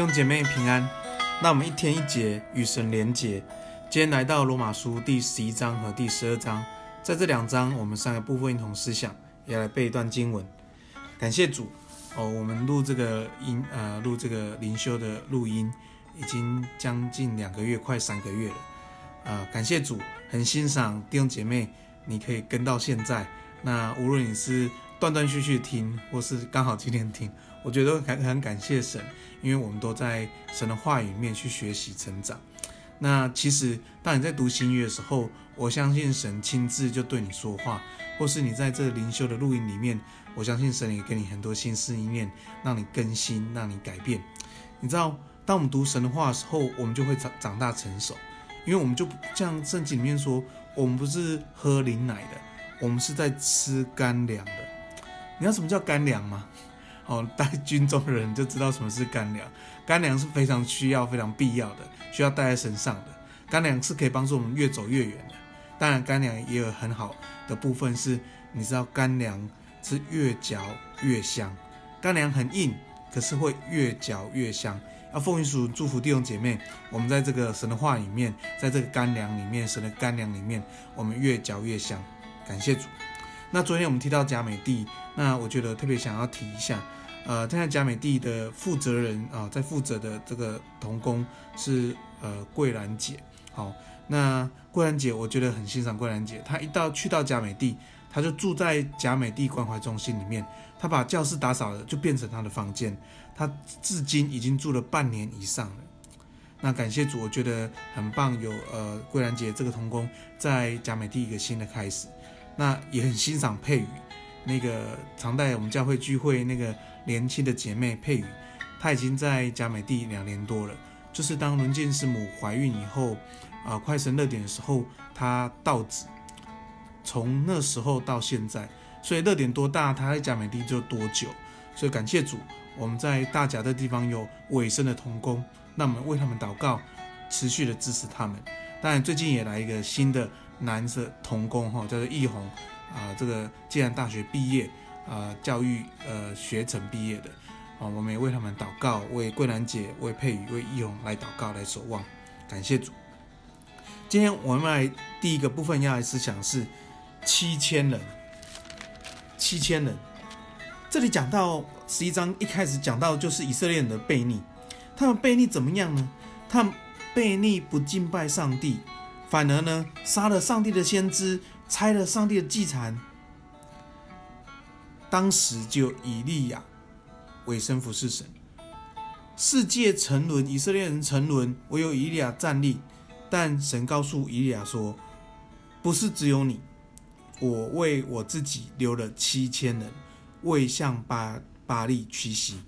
弟兄姐妹平安，那我们一天一节与神连结。今天来到罗马书第十一章和第十二章，在这两章我们三个部分一同思想，也来背一段经文。感谢主哦，我们录这个音呃录这个灵修的录音，已经将近两个月，快三个月了。呃，感谢主，很欣赏弟兄姐妹，你可以跟到现在。那无论你是断断续续听，或是刚好今天听，我觉得很很感谢神，因为我们都在神的话语里面去学习成长。那其实当你在读新约的时候，我相信神亲自就对你说话，或是你在这灵修的录音里面，我相信神也给你很多心思意念，让你更新，让你改变。你知道，当我们读神的话的时候，我们就会长长大成熟，因为我们就像圣经里面说，我们不是喝灵奶的，我们是在吃干粮的。你知道什么叫干粮吗？哦，带军中人就知道什么是干粮。干粮是非常需要、非常必要的，需要带在身上的。干粮是可以帮助我们越走越远的。当然，干粮也有很好的部分是，你知道干粮是越嚼越香。干粮很硬，可是会越嚼越香。要奉耶稣祝福弟兄姐妹，我们在这个神的话里面，在这个干粮里面，神的干粮里面，我们越嚼越香。感谢主。那昨天我们提到甲美地，那我觉得特别想要提一下，呃，现在甲美地的负责人啊、在负责的这个童工是呃桂兰姐，好，那桂兰姐我觉得很欣赏桂兰姐，她一到去到甲美地，她就住在甲美地关怀中心里面，她把教室打扫了，就变成她的房间，她至今已经住了半年以上了。那感谢主，我觉得很棒，有呃桂兰姐这个童工在甲美地一个新的开始。那也很欣赏佩宇，那个常带我们教会聚会那个年轻的姐妹佩宇，她已经在嘉美地两年多了。就是当伦建师母怀孕以后，啊、快生热点的时候，她到子，从那时候到现在，所以热点多大，她在嘉美地就多久。所以感谢主，我们在大甲的地方有委身的童工，那我们为他们祷告，持续的支持他们。当然，最近也来一个新的。男生童工哈，叫做易宏啊，这个既然大学毕业啊，教育呃学成毕业的啊，我们也为他们祷告，为桂兰姐、为佩宇、为易宏来祷告来守望，感谢主。今天我们来第一个部分要来思想是七千人，七千人。这里讲到十一章一开始讲到就是以色列人的悖逆，他们悖逆怎么样呢？他们悖逆不敬拜上帝。反而呢，杀了上帝的先知，拆了上帝的祭坛。当时就以利亚为神服侍神，世界沉沦，以色列人沉沦，唯有以利亚站立。但神告诉以利亚说：“不是只有你，我为我自己留了七千人，未向巴巴力屈膝。”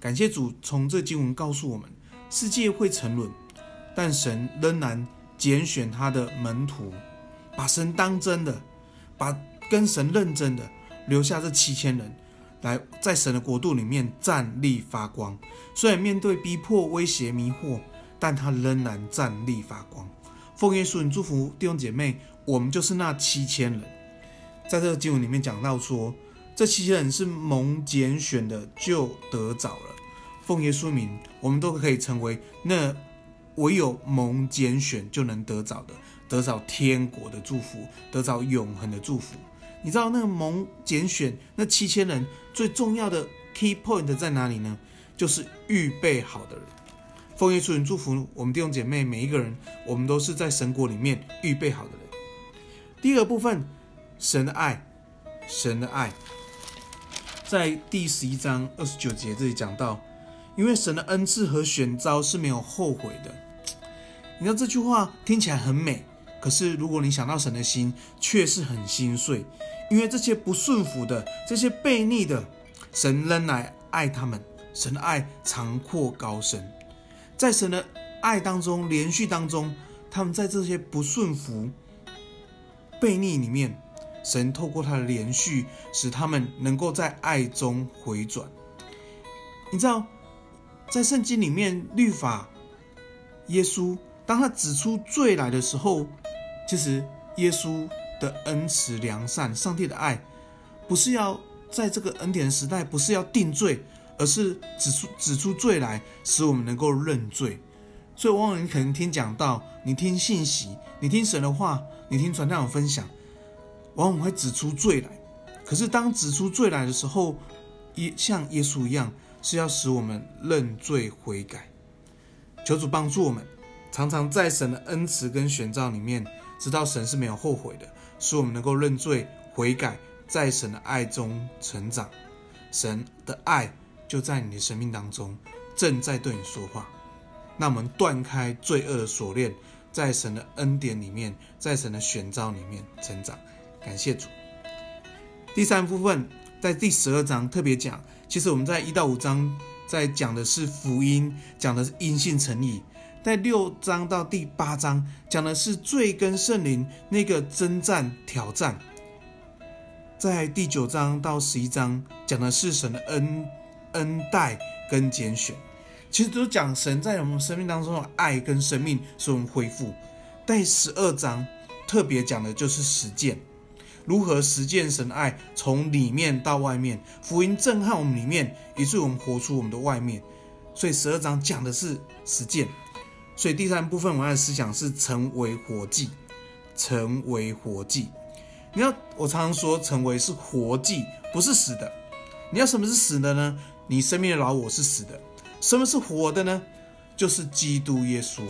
感谢主，从这经文告诉我们，世界会沉沦，但神仍然。拣选他的门徒，把神当真的，把跟神认真的，留下这七千人，来在神的国度里面站立发光。虽然面对逼迫、威胁、迷惑，但他仍然站立发光。奉耶稣祝福弟兄姐妹，我们就是那七千人。在这个经文里面讲到说，这七千人是蒙拣选的，就得着了。奉耶稣名，我们都可以成为那。唯有蒙拣选就能得着的，得着天国的祝福，得着永恒的祝福。你知道那个蒙拣选那七千人最重要的 key point 在哪里呢？就是预备好的人。奉耶稣祝福我们弟兄姐妹每一个人，我们都是在神国里面预备好的人。第二部分，神的爱，神的爱，在第十一章二十九节这里讲到。因为神的恩赐和选召是没有后悔的。你知道这句话听起来很美，可是如果你想到神的心，却是很心碎。因为这些不顺服的、这些悖逆的，神仍然爱他们。神的爱长阔高深，在神的爱当中、连续当中，他们在这些不顺服、悖逆里面，神透过他的连续，使他们能够在爱中回转。你知道？在圣经里面，律法，耶稣当他指出罪来的时候，其实耶稣的恩慈良善，上帝的爱，不是要在这个恩典的时代，不是要定罪，而是指出指出罪来，使我们能够认罪。所以，往往你可能听讲到，你听信息，你听神的话，你听传道的分享，往往会指出罪来。可是，当指出罪来的时候，也像耶稣一样，是要使我们认罪悔改。求主帮助我们，常常在神的恩慈跟选召里面，知道神是没有后悔的，使我们能够认罪悔改，在神的爱中成长。神的爱就在你的生命当中，正在对你说话。那我们断开罪恶的锁链，在神的恩典里面，在神的选召里面成长。感谢主。第三部分在第十二章特别讲，其实我们在一到五章在讲的是福音，讲的是因信称义；在六章到第八章讲的是罪跟圣灵那个征战挑战；在第九章到十一章讲的是神的恩恩待跟拣选。其实都讲神在我们生命当中的爱跟生命，使我们恢复。第十二章特别讲的就是实践，如何实践神的爱，从里面到外面，福音震撼我们里面，以致我们活出我们的外面。所以十二章讲的是实践。所以第三部分我要的思想是成为活祭，成为活祭。你要我常常说，成为是活祭，不是死的。你要什么是死的呢？你生命的老我是死的。什么是活的呢？就是基督耶稣。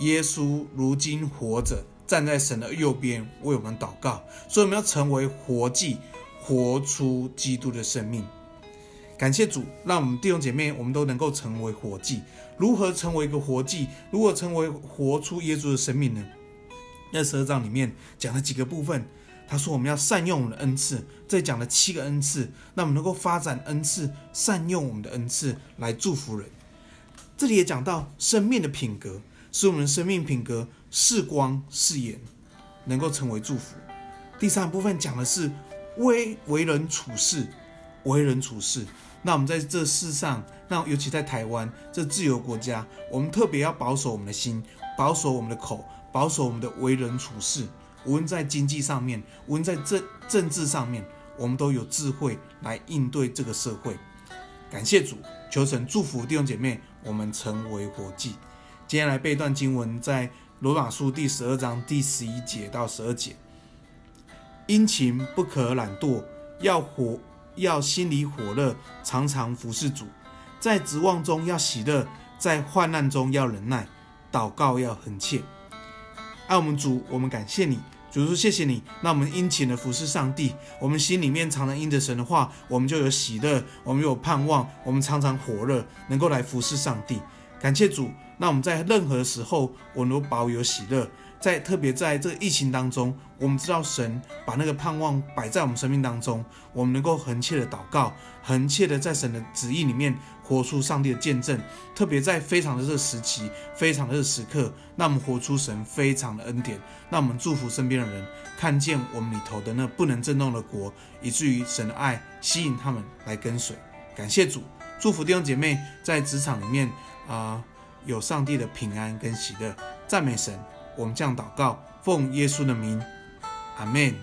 耶稣如今活着，站在神的右边为我们祷告。所以我们要成为活祭，活出基督的生命。感谢主，让我们弟兄姐妹，我们都能够成为活祭。如何成为一个活祭？如何成为活出耶稣的生命呢？在十二章里面讲了几个部分。他说：“我们要善用我们的恩赐，这讲了七个恩赐，那我们能够发展恩赐，善用我们的恩赐来祝福人。这里也讲到生命的品格，使我们的生命品格是光是盐，能够成为祝福。第三部分讲的是为为人处事，为人处事。那我们在这世上，那尤其在台湾这自由国家，我们特别要保守我们的心，保守我们的口，保守我们的为人处事。”无论在经济上面，无论在政政治上面，我们都有智慧来应对这个社会。感谢主，求神祝福弟兄姐妹，我们成为活祭。接下来背一段经文，在罗马书第十二章第十一节到十二节：殷勤不可懒惰，要活要心里火热，常常服侍主，在指望中要喜乐，在患难中要忍耐，祷告要恒切。爱我们主，我们感谢你，主说谢谢你。那我们殷勤的服侍上帝，我们心里面常常因着神的话，我们就有喜乐，我们有盼望，我们常常火热，能够来服侍上帝。感谢主。那我们在任何时候，我们都保有喜乐。在特别在这个疫情当中，我们知道神把那个盼望摆在我们生命当中，我们能够恒切的祷告，恒切的在神的旨意里面活出上帝的见证。特别在非常的这个时期，非常的这个时刻，那我们活出神非常的恩典。那我们祝福身边的人，看见我们里头的那不能震动的国，以至于神的爱吸引他们来跟随。感谢主，祝福弟兄姐妹在职场里面啊、有上帝的平安跟喜乐。赞美神。我们这样祷告，奉耶稣的名，阿门。